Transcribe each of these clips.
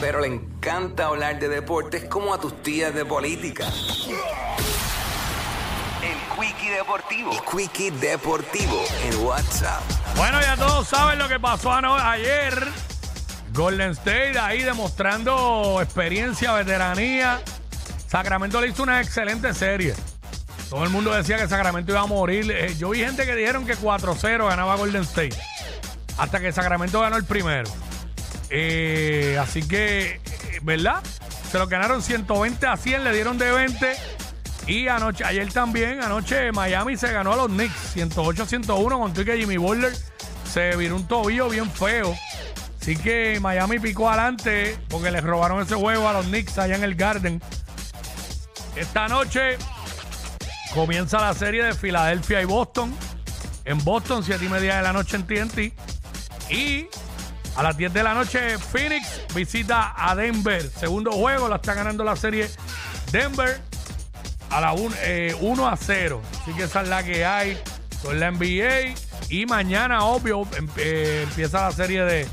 pero le encanta hablar de deportes como a tus tías de política. El Quickie Deportivo. El Quickie Deportivo en WhatsApp. Bueno, ya todos saben lo que pasó ayer. Golden State ahí demostrando experiencia, veteranía. Sacramento le hizo una excelente serie. Todo el mundo decía que Sacramento iba a morir. Eh, yo vi gente que dijeron que 4-0 ganaba Golden State. Hasta que Sacramento ganó el primero. Eh, así que, ¿verdad? Se lo ganaron 120 a 100, le dieron de 20. Y anoche, ayer también, anoche Miami se ganó a los Knicks 108-101 con que Jimmy Butler se viró un tobillo bien feo. Así que Miami picó adelante porque les robaron ese juego a los Knicks allá en el Garden. Esta noche comienza la serie de Filadelfia y Boston. En Boston, 7 y media de la noche en TNT. Y a las 10 de la noche, Phoenix visita a Denver. Segundo juego, la está ganando la serie Denver a la 1 a 0. Así que esa es la que hay con la NBA. Y mañana, obvio, em- eh, empieza la serie de,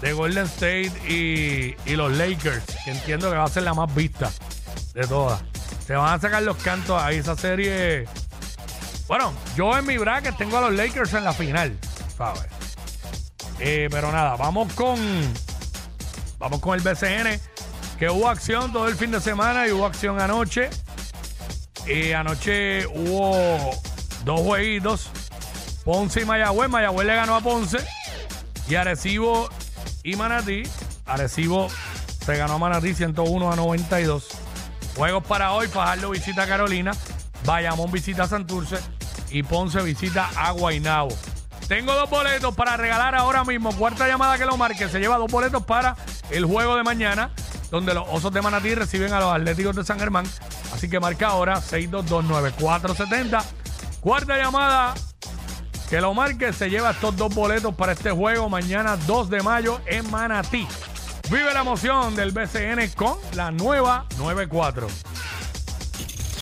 de Golden State y, y los Lakers, que entiendo que va a ser la más vista de todas. Se van a sacar los cantos ahí. Esa serie. Bueno, yo en mi bracket tengo a los Lakers en la final, ¿sabes? Eh, pero nada, vamos con. Vamos con el BCN. Que hubo acción todo el fin de semana y hubo acción anoche. Eh, anoche hubo dos jueguitos. Ponce y Mayagüez. Mayagüez le ganó a Ponce. Y Arecibo y Manatí. Arecibo se ganó a Manatí 101 a 92. Juegos para hoy. Fajardo visita a Carolina. Bayamón visita a Santurce. Y Ponce visita a Guaynabo. Tengo dos boletos para regalar ahora mismo. Cuarta llamada que lo marque. Se lleva dos boletos para el juego de mañana, donde los Osos de Manatí reciben a los Atléticos de San Germán. Así que marca ahora 6229470. Cuarta llamada que lo marque. Se lleva estos dos boletos para este juego mañana 2 de mayo en Manatí. Vive la emoción del BCN con la nueva 94.